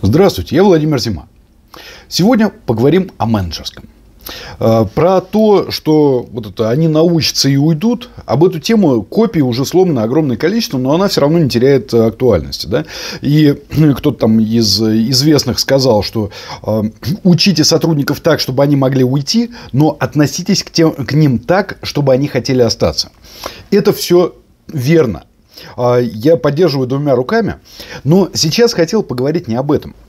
Здравствуйте, я Владимир Зима. Сегодня поговорим о менеджерском. Э, про то, что вот это, они научатся и уйдут, об эту тему копий уже сломано огромное количество, но она все равно не теряет э, актуальности. Да? И кто-то там из известных сказал, что э, учите сотрудников так, чтобы они могли уйти, но относитесь к, тем, к ним так, чтобы они хотели остаться. Это все верно. Э, я поддерживаю двумя руками, но сейчас хотел поговорить не об этом –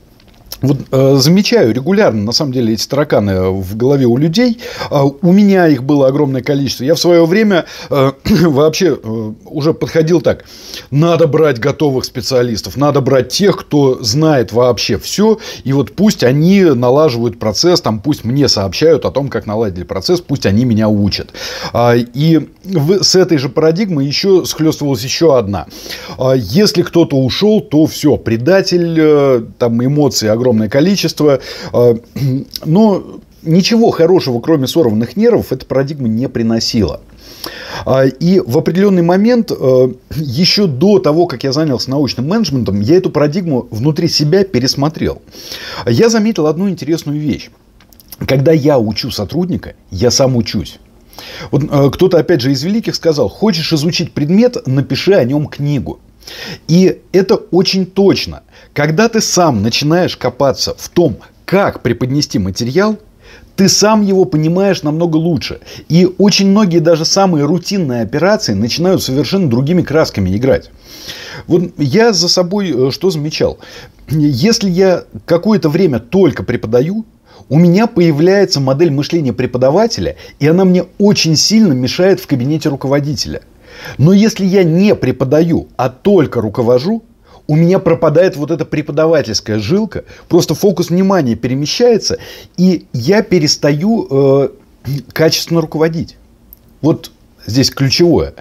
вот э, замечаю регулярно, на самом деле, эти тараканы в голове у людей. Э, у меня их было огромное количество. Я в свое время э, вообще э, уже подходил так. Надо брать готовых специалистов, надо брать тех, кто знает вообще все. И вот пусть они налаживают процесс, там пусть мне сообщают о том, как наладили процесс, пусть они меня учат. Э, и с этой же парадигмой еще схлестывалась еще одна. Э, если кто-то ушел, то все, предатель, там эмоции огромные огромное количество. А, но ничего хорошего, кроме сорванных нервов, эта парадигма не приносила. А, и в определенный момент, а, еще до того, как я занялся научным менеджментом, я эту парадигму внутри себя пересмотрел. Я заметил одну интересную вещь. Когда я учу сотрудника, я сам учусь. Вот кто-то, опять же, из великих сказал, хочешь изучить предмет, напиши о нем книгу. И это очень точно. Когда ты сам начинаешь копаться в том, как преподнести материал, ты сам его понимаешь намного лучше. И очень многие даже самые рутинные операции начинают совершенно другими красками играть. Вот я за собой э, что замечал? Если я какое-то время только преподаю, у меня появляется модель мышления преподавателя, и она мне очень сильно мешает в кабинете руководителя. Но если я не преподаю, а только руковожу, у меня пропадает вот эта преподавательская жилка, просто фокус внимания перемещается, и я перестаю э, качественно руководить. Вот здесь ключевое.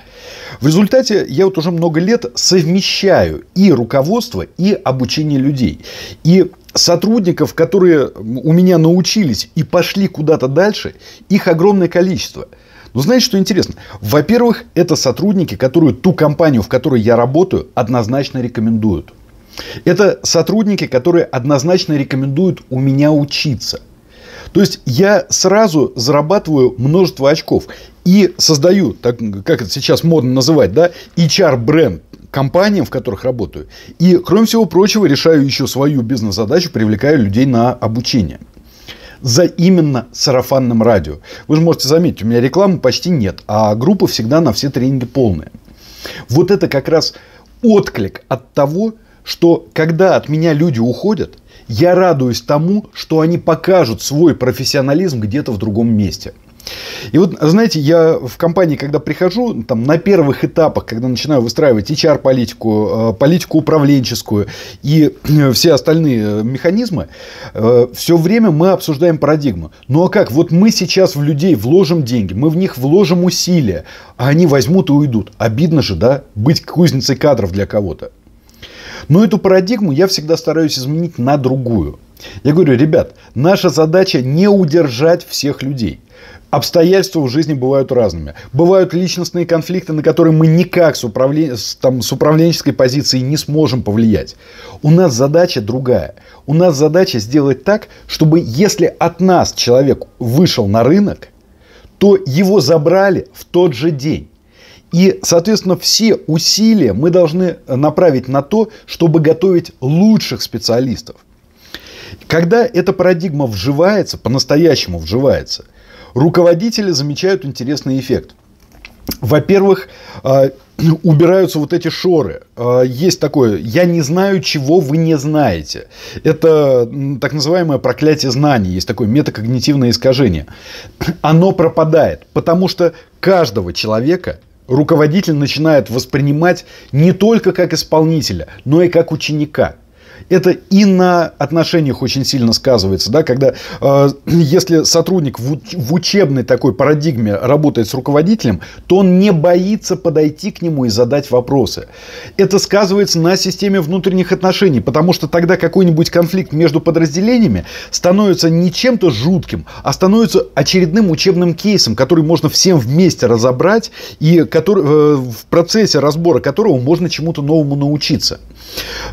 В результате я вот уже много лет совмещаю и руководство, и обучение людей. И сотрудников, которые у меня научились и пошли куда-то дальше, их огромное количество – но знаете, что интересно? Во-первых, это сотрудники, которые ту компанию, в которой я работаю, однозначно рекомендуют. Это сотрудники, которые однозначно рекомендуют у меня учиться. То есть я сразу зарабатываю множество очков и создаю, так, как это сейчас модно называть, да, HR-бренд компаниям, в которых работаю. И, кроме всего прочего, решаю еще свою бизнес-задачу, привлекаю людей на обучение за именно сарафанным радио. Вы же можете заметить, у меня рекламы почти нет, а группа всегда на все тренинги полные. Вот это как раз отклик от того, что когда от меня люди уходят, я радуюсь тому, что они покажут свой профессионализм где-то в другом месте – и вот, знаете, я в компании, когда прихожу, там, на первых этапах, когда начинаю выстраивать HR-политику, э, политику управленческую и э, все остальные э, механизмы, все время мы обсуждаем парадигму. Ну а как? Вот мы сейчас в людей вложим деньги, мы в них вложим усилия, а они возьмут и уйдут. Обидно же, да, быть кузницей кадров для кого-то. Но эту парадигму я всегда стараюсь изменить на другую. Я говорю, ребят, наша задача не удержать всех людей. Обстоятельства в жизни бывают разными. Бывают личностные конфликты, на которые мы никак с, управлен... там, с управленческой позиции не сможем повлиять. У нас задача другая. У нас задача сделать так, чтобы если от нас человек вышел на рынок, то его забрали в тот же день. И, соответственно, все усилия мы должны направить на то, чтобы готовить лучших специалистов. Когда эта парадигма вживается, по-настоящему вживается – руководители замечают интересный эффект. Во-первых, а, убираются вот эти шоры. А, есть такое, я не знаю, чего вы не знаете. Это так называемое проклятие знаний. Есть такое метакогнитивное искажение. Оно пропадает, потому что каждого человека руководитель начинает воспринимать не только как исполнителя, но и как ученика это и на отношениях очень сильно сказывается, да, когда э, если сотрудник в, в учебной такой парадигме работает с руководителем, то он не боится подойти к нему и задать вопросы. Это сказывается на системе внутренних отношений, потому что тогда какой-нибудь конфликт между подразделениями становится не чем-то жутким, а становится очередным учебным кейсом, который можно всем вместе разобрать и который, э, в процессе разбора которого можно чему-то новому научиться.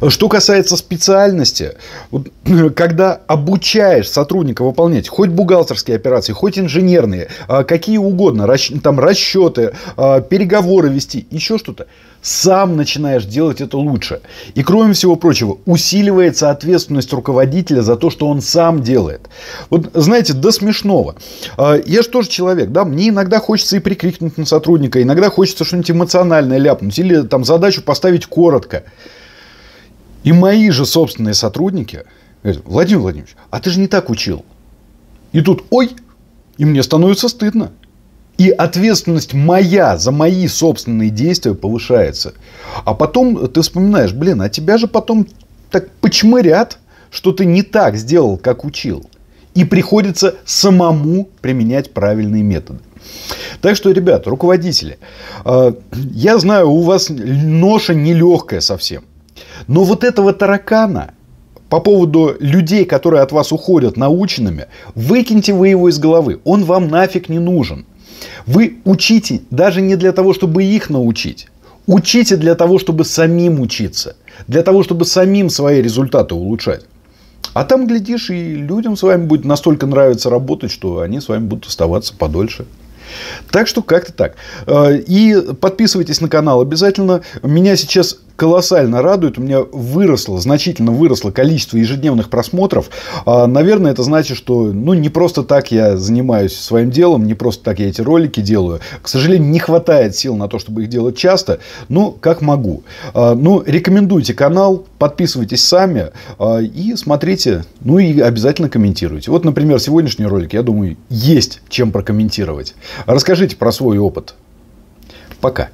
Что касается специалистов, специальности, когда обучаешь сотрудника выполнять хоть бухгалтерские операции, хоть инженерные, а, какие угодно, там расчеты, а, переговоры вести, еще что-то, сам начинаешь делать это лучше. И кроме всего прочего, усиливается ответственность руководителя за то, что он сам делает. Вот знаете, до смешного. А, я же тоже человек, да, мне иногда хочется и прикрикнуть на сотрудника, иногда хочется что-нибудь эмоциональное ляпнуть или там задачу поставить коротко. И мои же собственные сотрудники говорят, Владимир Владимирович, а ты же не так учил. И тут, ой, и мне становится стыдно. И ответственность моя за мои собственные действия повышается. А потом ты вспоминаешь, блин, а тебя же потом так почмырят, что ты не так сделал, как учил. И приходится самому применять правильные методы. Так что, ребята, руководители, э, я знаю, у вас ноша нелегкая совсем. Но вот этого таракана по поводу людей, которые от вас уходят наученными, выкиньте вы его из головы. Он вам нафиг не нужен. Вы учите даже не для того, чтобы их научить. Учите для того, чтобы самим учиться. Для того, чтобы самим свои результаты улучшать. А там, глядишь, и людям с вами будет настолько нравиться работать, что они с вами будут оставаться подольше. Так что как-то так. Э, и подписывайтесь на канал обязательно. Меня сейчас колоссально радует. У меня выросло, значительно выросло количество ежедневных просмотров. А, наверное, это значит, что ну, не просто так я занимаюсь своим делом, не просто так я эти ролики делаю. К сожалению, не хватает сил на то, чтобы их делать часто, но как могу. А, ну, рекомендуйте канал, подписывайтесь сами а, и смотрите, ну и обязательно комментируйте. Вот, например, сегодняшний ролик, я думаю, есть чем прокомментировать. Расскажите про свой опыт. Пока.